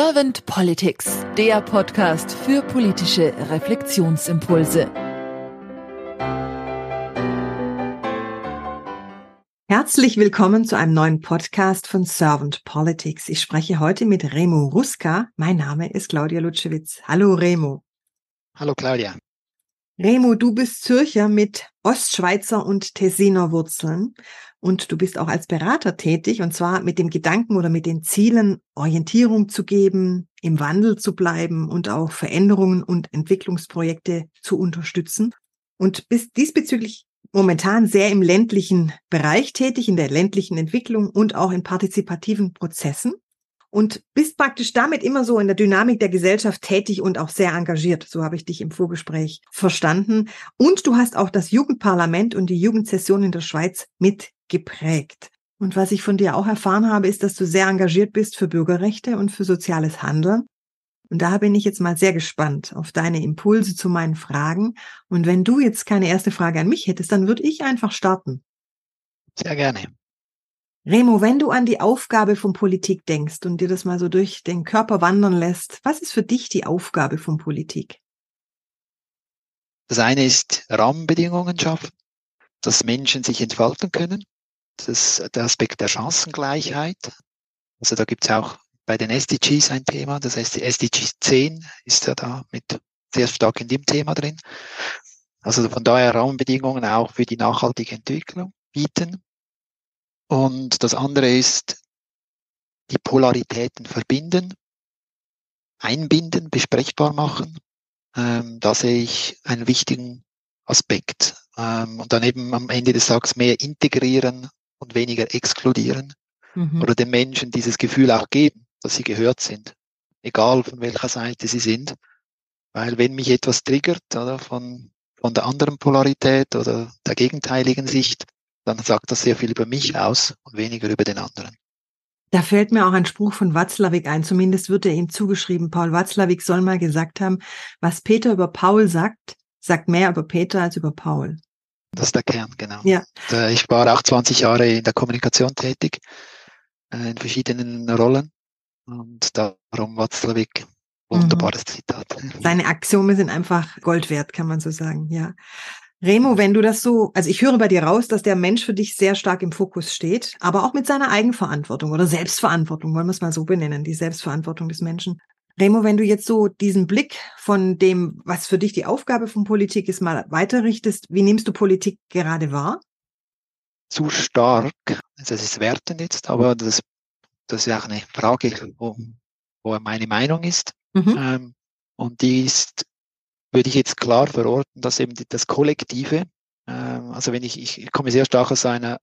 Servant Politics, der Podcast für politische Reflexionsimpulse. Herzlich willkommen zu einem neuen Podcast von Servant Politics. Ich spreche heute mit Remo Ruska. Mein Name ist Claudia Lutschewitz. Hallo Remo. Hallo Claudia. Remo, du bist Zürcher mit Ostschweizer und Tessiner Wurzeln. Und du bist auch als Berater tätig und zwar mit dem Gedanken oder mit den Zielen, Orientierung zu geben, im Wandel zu bleiben und auch Veränderungen und Entwicklungsprojekte zu unterstützen. Und bist diesbezüglich momentan sehr im ländlichen Bereich tätig, in der ländlichen Entwicklung und auch in partizipativen Prozessen und bist praktisch damit immer so in der Dynamik der Gesellschaft tätig und auch sehr engagiert. So habe ich dich im Vorgespräch verstanden. Und du hast auch das Jugendparlament und die Jugendsession in der Schweiz mitgeprägt. Und was ich von dir auch erfahren habe, ist, dass du sehr engagiert bist für Bürgerrechte und für soziales Handeln. Und da bin ich jetzt mal sehr gespannt auf deine Impulse zu meinen Fragen. Und wenn du jetzt keine erste Frage an mich hättest, dann würde ich einfach starten. Sehr gerne. Remo, wenn du an die Aufgabe von Politik denkst und dir das mal so durch den Körper wandern lässt, was ist für dich die Aufgabe von Politik? Das eine ist Rahmenbedingungen schaffen, dass Menschen sich entfalten können. Das ist der Aspekt der Chancengleichheit. Also da gibt es auch bei den SDGs ein Thema. Das heißt, die SDG 10 ist ja da mit sehr stark in dem Thema drin. Also von daher Rahmenbedingungen auch für die nachhaltige Entwicklung bieten. Und das andere ist, die Polaritäten verbinden, einbinden, besprechbar machen. Ähm, da sehe ich einen wichtigen Aspekt. Ähm, und dann eben am Ende des Tages mehr integrieren und weniger exkludieren. Mhm. Oder den Menschen dieses Gefühl auch geben, dass sie gehört sind. Egal von welcher Seite sie sind. Weil wenn mich etwas triggert, oder von, von der anderen Polarität oder der gegenteiligen Sicht, dann sagt das sehr viel über mich aus und weniger über den anderen. Da fällt mir auch ein Spruch von Watzlawick ein, zumindest wird er ihm zugeschrieben. Paul Watzlawick soll mal gesagt haben, was Peter über Paul sagt, sagt mehr über Peter als über Paul. Das ist der Kern, genau. Ja. Ich war auch 20 Jahre in der Kommunikation tätig, äh, in verschiedenen Rollen. Und darum Watzlawick, wunderbares mhm. Zitat. Seine Axiome sind einfach Gold wert, kann man so sagen, ja. Remo, wenn du das so, also ich höre bei dir raus, dass der Mensch für dich sehr stark im Fokus steht, aber auch mit seiner Eigenverantwortung oder Selbstverantwortung, wollen wir es mal so benennen, die Selbstverantwortung des Menschen. Remo, wenn du jetzt so diesen Blick von dem, was für dich die Aufgabe von Politik ist, mal weiterrichtest, wie nimmst du Politik gerade wahr? Zu stark, also das ist wertend jetzt, aber das, das ist auch eine Frage, wo, wo meine Meinung ist. Mhm. Ähm, und die ist würde ich jetzt klar verorten, dass eben das Kollektive, äh, also wenn ich, ich komme sehr stark aus einer,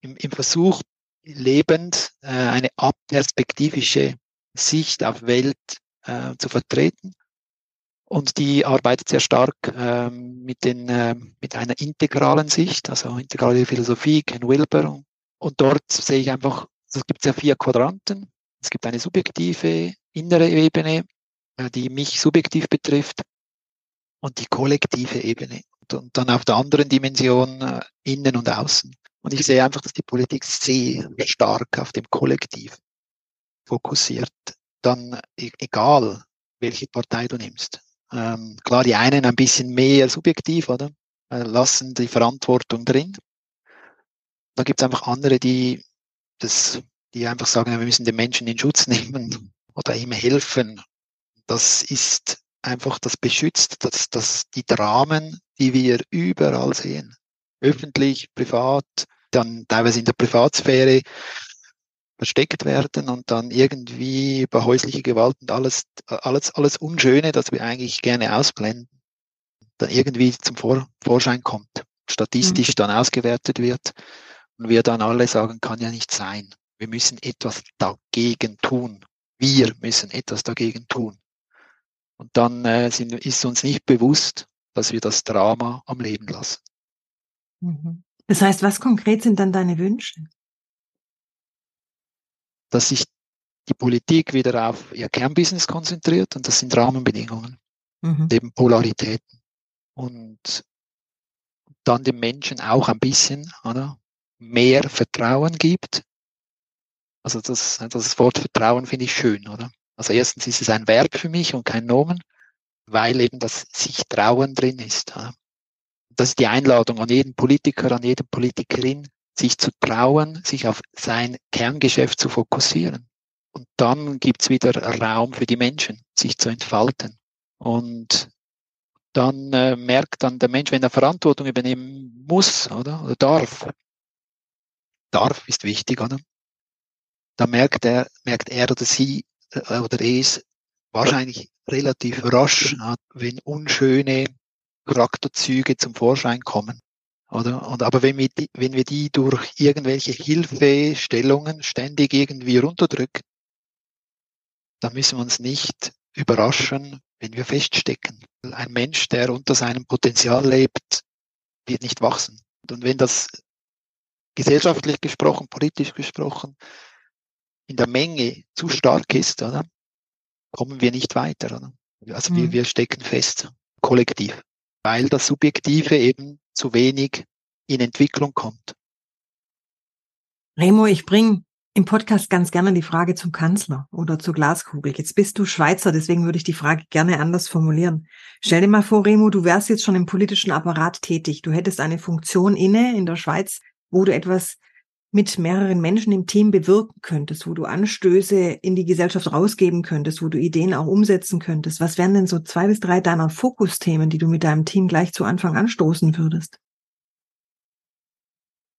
im, im Versuch lebend, äh, eine aperspektivische Sicht auf Welt äh, zu vertreten. Und die arbeitet sehr stark ähm, mit, den, äh, mit einer integralen Sicht, also integrale Philosophie, Ken Wilber. Und dort sehe ich einfach, es gibt ja vier Quadranten. Es gibt eine subjektive, innere Ebene, äh, die mich subjektiv betrifft und die kollektive Ebene. Und dann auf der anderen Dimension äh, innen und außen. Und ich sehe einfach, dass die Politik sehr stark auf dem Kollektiv fokussiert. Dann e-, egal, welche Partei du nimmst. Ähm, klar, die einen ein bisschen mehr subjektiv, oder? Äh, lassen die Verantwortung drin. Da gibt es einfach andere, die das, die einfach sagen, wir müssen den Menschen in Schutz nehmen oder ihm helfen. Das ist einfach das beschützt, dass, dass die Dramen, die wir überall sehen, öffentlich, privat, dann teilweise in der Privatsphäre versteckt werden und dann irgendwie über häusliche Gewalt und alles, alles, alles Unschöne, das wir eigentlich gerne ausblenden, dann irgendwie zum Vor Vorschein kommt, statistisch mhm. dann ausgewertet wird und wir dann alle sagen, kann ja nicht sein. Wir müssen etwas dagegen tun. Wir müssen etwas dagegen tun. Und dann äh, sind, ist uns nicht bewusst, dass wir das Drama am Leben lassen. Mhm. Das heißt, was konkret sind dann deine Wünsche? Dass sich die Politik wieder auf ihr Kernbusiness konzentriert und das sind Rahmenbedingungen, mhm. eben Polaritäten. Und dann den Menschen auch ein bisschen oder, mehr Vertrauen gibt. Also das, das Wort Vertrauen finde ich schön, oder? Also erstens ist es ein Verb für mich und kein Nomen, weil eben das sich trauen drin ist. Das ist die Einladung an jeden Politiker, an jede Politikerin, sich zu trauen, sich auf sein Kerngeschäft zu fokussieren. Und dann gibt's wieder Raum für die Menschen, sich zu entfalten. Und dann äh, merkt dann der Mensch, wenn er Verantwortung übernehmen muss, oder, oder darf, darf ist wichtig, oder? Dann merkt er, merkt er oder sie oder es wahrscheinlich relativ rasch, wenn unschöne Charakterzüge zum Vorschein kommen. Oder? Und, aber wenn wir, die, wenn wir die durch irgendwelche Hilfestellungen ständig irgendwie runterdrücken, dann müssen wir uns nicht überraschen, wenn wir feststecken. Ein Mensch, der unter seinem Potenzial lebt, wird nicht wachsen. Und wenn das gesellschaftlich gesprochen, politisch gesprochen, in der Menge zu stark ist, oder, kommen wir nicht weiter. Oder? Also mhm. wir, wir stecken fest, kollektiv, weil das Subjektive eben zu wenig in Entwicklung kommt. Remo, ich bringe im Podcast ganz gerne die Frage zum Kanzler oder zur Glaskugel. Jetzt bist du Schweizer, deswegen würde ich die Frage gerne anders formulieren. Stell dir mal vor, Remo, du wärst jetzt schon im politischen Apparat tätig. Du hättest eine Funktion inne in der Schweiz, wo du etwas mit mehreren Menschen im Team bewirken könntest, wo du Anstöße in die Gesellschaft rausgeben könntest, wo du Ideen auch umsetzen könntest. Was wären denn so zwei bis drei deiner Fokusthemen, die du mit deinem Team gleich zu Anfang anstoßen würdest?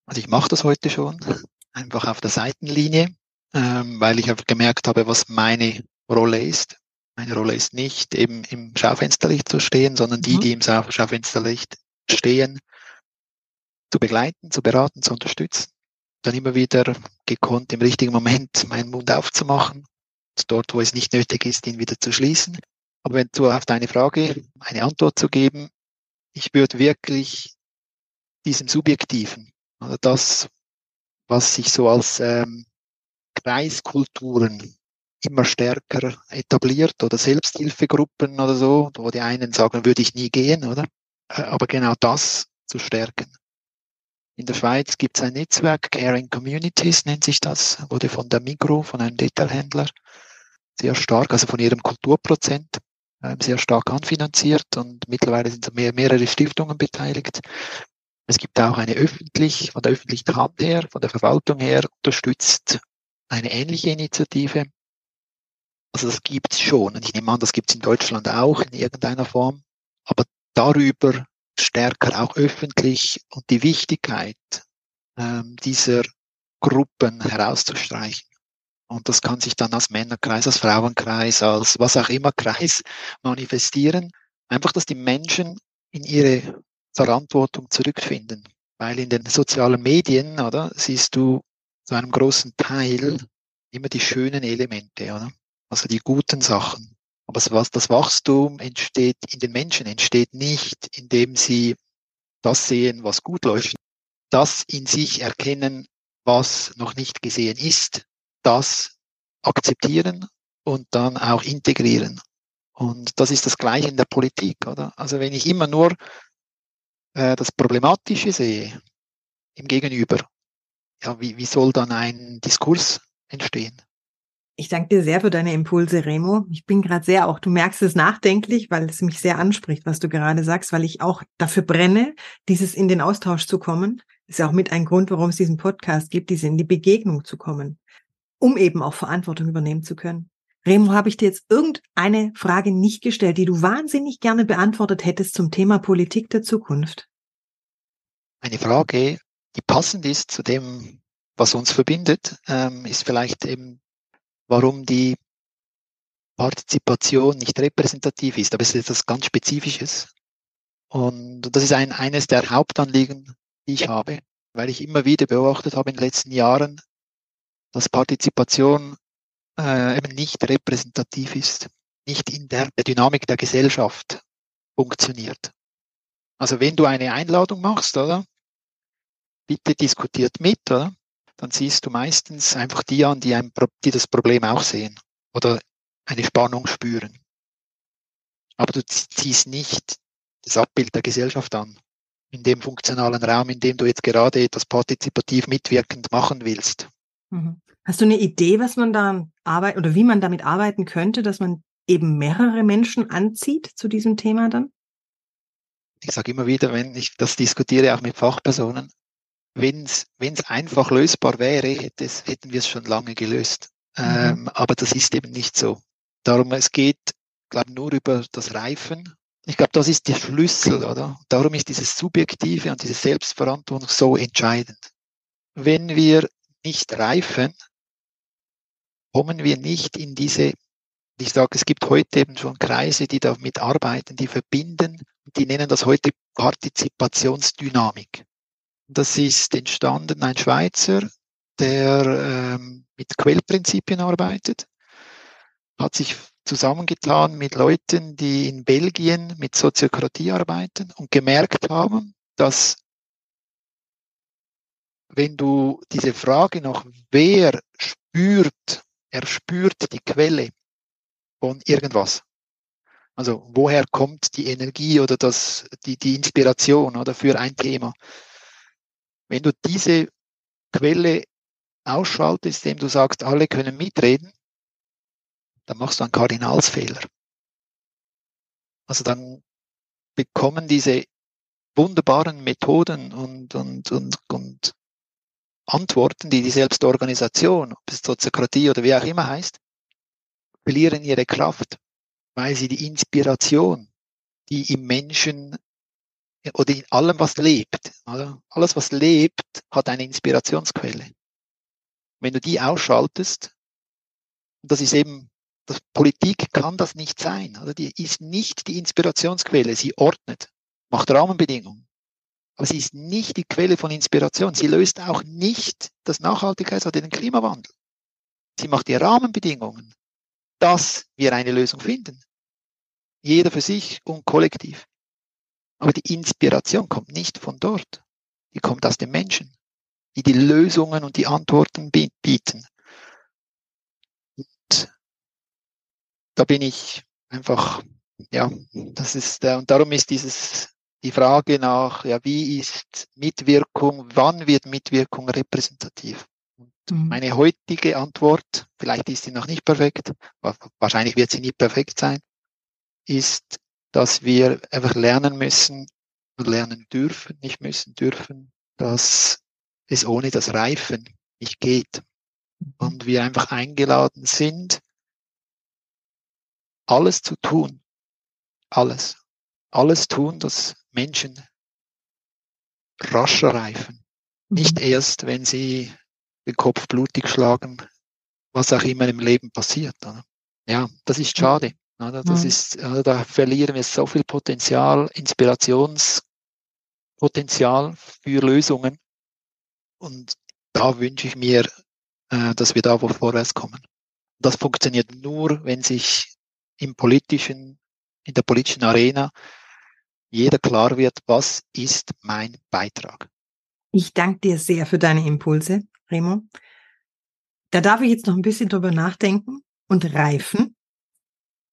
Also ich mache das heute schon einfach auf der Seitenlinie, ähm, weil ich einfach gemerkt habe, was meine Rolle ist. Meine Rolle ist nicht eben im Schaufensterlicht zu stehen, sondern die, mhm. die im Schaufensterlicht stehen, zu begleiten, zu beraten, zu unterstützen. Dann immer wieder gekonnt im richtigen Moment meinen Mund aufzumachen, dort, wo es nicht nötig ist, ihn wieder zu schließen. Aber wenn du auf deine Frage eine Antwort zu geben, ich würde wirklich diesem Subjektiven, oder das, was sich so als ähm, Kreiskulturen immer stärker etabliert oder Selbsthilfegruppen oder so, wo die einen sagen, würde ich nie gehen, oder? Äh, aber genau das zu stärken. In der Schweiz gibt es ein Netzwerk, Caring Communities nennt sich das, wurde von der Migro, von einem Detailhändler, sehr stark, also von ihrem Kulturprozent, ähm, sehr stark anfinanziert und mittlerweile sind mehr, mehrere Stiftungen beteiligt. Es gibt auch eine öffentlich, von der öffentlichen Hand her, von der Verwaltung her unterstützt eine ähnliche Initiative. Also das gibt es schon. Und ich nehme an, das gibt es in Deutschland auch in irgendeiner Form. Aber darüber stärker auch öffentlich und die Wichtigkeit ähm, dieser Gruppen herauszustreichen. Und das kann sich dann als Männerkreis, als Frauenkreis, als was auch immer Kreis manifestieren. Einfach, dass die Menschen in ihre Verantwortung zurückfinden. Weil in den sozialen Medien, oder, siehst du zu einem großen Teil immer die schönen Elemente, oder? Also die guten Sachen. Aber das Wachstum entsteht in den Menschen, entsteht nicht, indem sie das sehen, was gut läuft, das in sich erkennen, was noch nicht gesehen ist, das akzeptieren und dann auch integrieren. Und das ist das Gleiche in der Politik, oder? Also wenn ich immer nur äh, das Problematische sehe im Gegenüber, ja, wie, wie soll dann ein Diskurs entstehen? Ich danke dir sehr für deine Impulse, Remo. Ich bin gerade sehr auch, du merkst es nachdenklich, weil es mich sehr anspricht, was du gerade sagst, weil ich auch dafür brenne, dieses in den Austausch zu kommen. Ist ja auch mit ein Grund, warum es diesen Podcast gibt, diese in die Begegnung zu kommen, um eben auch Verantwortung übernehmen zu können. Remo, habe ich dir jetzt irgendeine Frage nicht gestellt, die du wahnsinnig gerne beantwortet hättest zum Thema Politik der Zukunft? Eine Frage, die passend ist zu dem, was uns verbindet, ähm, ist vielleicht eben, warum die Partizipation nicht repräsentativ ist. Aber es ist etwas ganz Spezifisches. Und das ist ein, eines der Hauptanliegen, die ich habe, weil ich immer wieder beobachtet habe in den letzten Jahren, dass Partizipation äh, eben nicht repräsentativ ist, nicht in der, der Dynamik der Gesellschaft funktioniert. Also wenn du eine Einladung machst, oder? Bitte diskutiert mit, oder? Dann siehst du meistens einfach die an, die, ein, die das Problem auch sehen oder eine Spannung spüren. Aber du ziehst nicht das Abbild der Gesellschaft an, in dem funktionalen Raum, in dem du jetzt gerade etwas partizipativ mitwirkend machen willst. Mhm. Hast du eine Idee, was man da arbeiten oder wie man damit arbeiten könnte, dass man eben mehrere Menschen anzieht zu diesem Thema dann? Ich sage immer wieder, wenn ich das diskutiere, auch mit Fachpersonen, wenn es einfach lösbar wäre, hätte es, hätten wir es schon lange gelöst. Mhm. Ähm, aber das ist eben nicht so. Darum, es geht, glaube nur über das Reifen. Ich glaube, das ist der Schlüssel, oder? Darum ist dieses Subjektive und diese Selbstverantwortung so entscheidend. Wenn wir nicht reifen, kommen wir nicht in diese, ich sage, es gibt heute eben schon Kreise, die damit arbeiten, die verbinden, die nennen das heute Partizipationsdynamik. Das ist entstanden, ein Schweizer, der ähm, mit Quellprinzipien arbeitet, hat sich zusammengetan mit Leuten, die in Belgien mit Soziokratie arbeiten und gemerkt haben, dass wenn du diese Frage nach wer spürt, er spürt die Quelle von irgendwas. Also woher kommt die Energie oder das, die, die Inspiration oder für ein Thema? Wenn du diese Quelle ausschaltest, indem du sagst, alle können mitreden, dann machst du einen Kardinalsfehler. Also dann bekommen diese wunderbaren Methoden und, und, und, und Antworten, die die Selbstorganisation, ob es Soziokratie oder wie auch immer heißt, verlieren ihre Kraft, weil sie die Inspiration, die im Menschen oder in allem, was lebt, oder? alles, was lebt, hat eine Inspirationsquelle. Wenn du die ausschaltest, das ist eben, das Politik kann das nicht sein. Oder? Die ist nicht die Inspirationsquelle. Sie ordnet, macht Rahmenbedingungen. Aber sie ist nicht die Quelle von Inspiration. Sie löst auch nicht das Nachhaltigkeits- oder den Klimawandel. Sie macht die Rahmenbedingungen, dass wir eine Lösung finden. Jeder für sich und kollektiv. Aber die Inspiration kommt nicht von dort. Die kommt aus den Menschen, die die Lösungen und die Antworten bieten. Und da bin ich einfach, ja, das ist, äh, und darum ist dieses die Frage nach, ja, wie ist Mitwirkung, wann wird Mitwirkung repräsentativ? Mhm. Meine heutige Antwort, vielleicht ist sie noch nicht perfekt, wahrscheinlich wird sie nie perfekt sein, ist, dass wir einfach lernen müssen und lernen dürfen, nicht müssen, dürfen, dass es ohne das Reifen nicht geht. Mhm. Und wir einfach eingeladen sind, alles zu tun. Alles. Alles tun, dass Menschen rascher reifen. Nicht mhm. erst, wenn sie den Kopf blutig schlagen, was auch immer im Leben passiert. Oder? Ja, das ist schade. Das mhm. ist, da verlieren wir so viel Potenzial, Inspirationspotenzial für Lösungen. Und da wünsche ich mir, äh, dass wir da wo vorwärts kommen. Das funktioniert nur, wenn sich im politischen, in der politischen Arena jeder klar wird, was ist mein Beitrag. Ich danke dir sehr für deine Impulse, Remo. Da darf ich jetzt noch ein bisschen drüber nachdenken und reifen.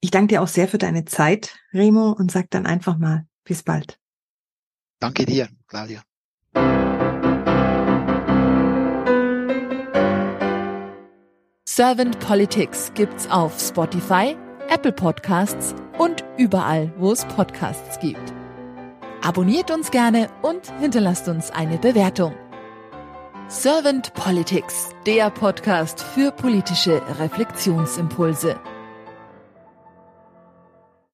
Ich danke dir auch sehr für deine Zeit, Remo, und sag dann einfach mal bis bald. Danke dir, Claudia. Servant Politics gibt's auf Spotify, Apple Podcasts und überall, wo es Podcasts gibt. Abonniert uns gerne und hinterlasst uns eine Bewertung. Servant Politics, der Podcast für politische Reflexionsimpulse.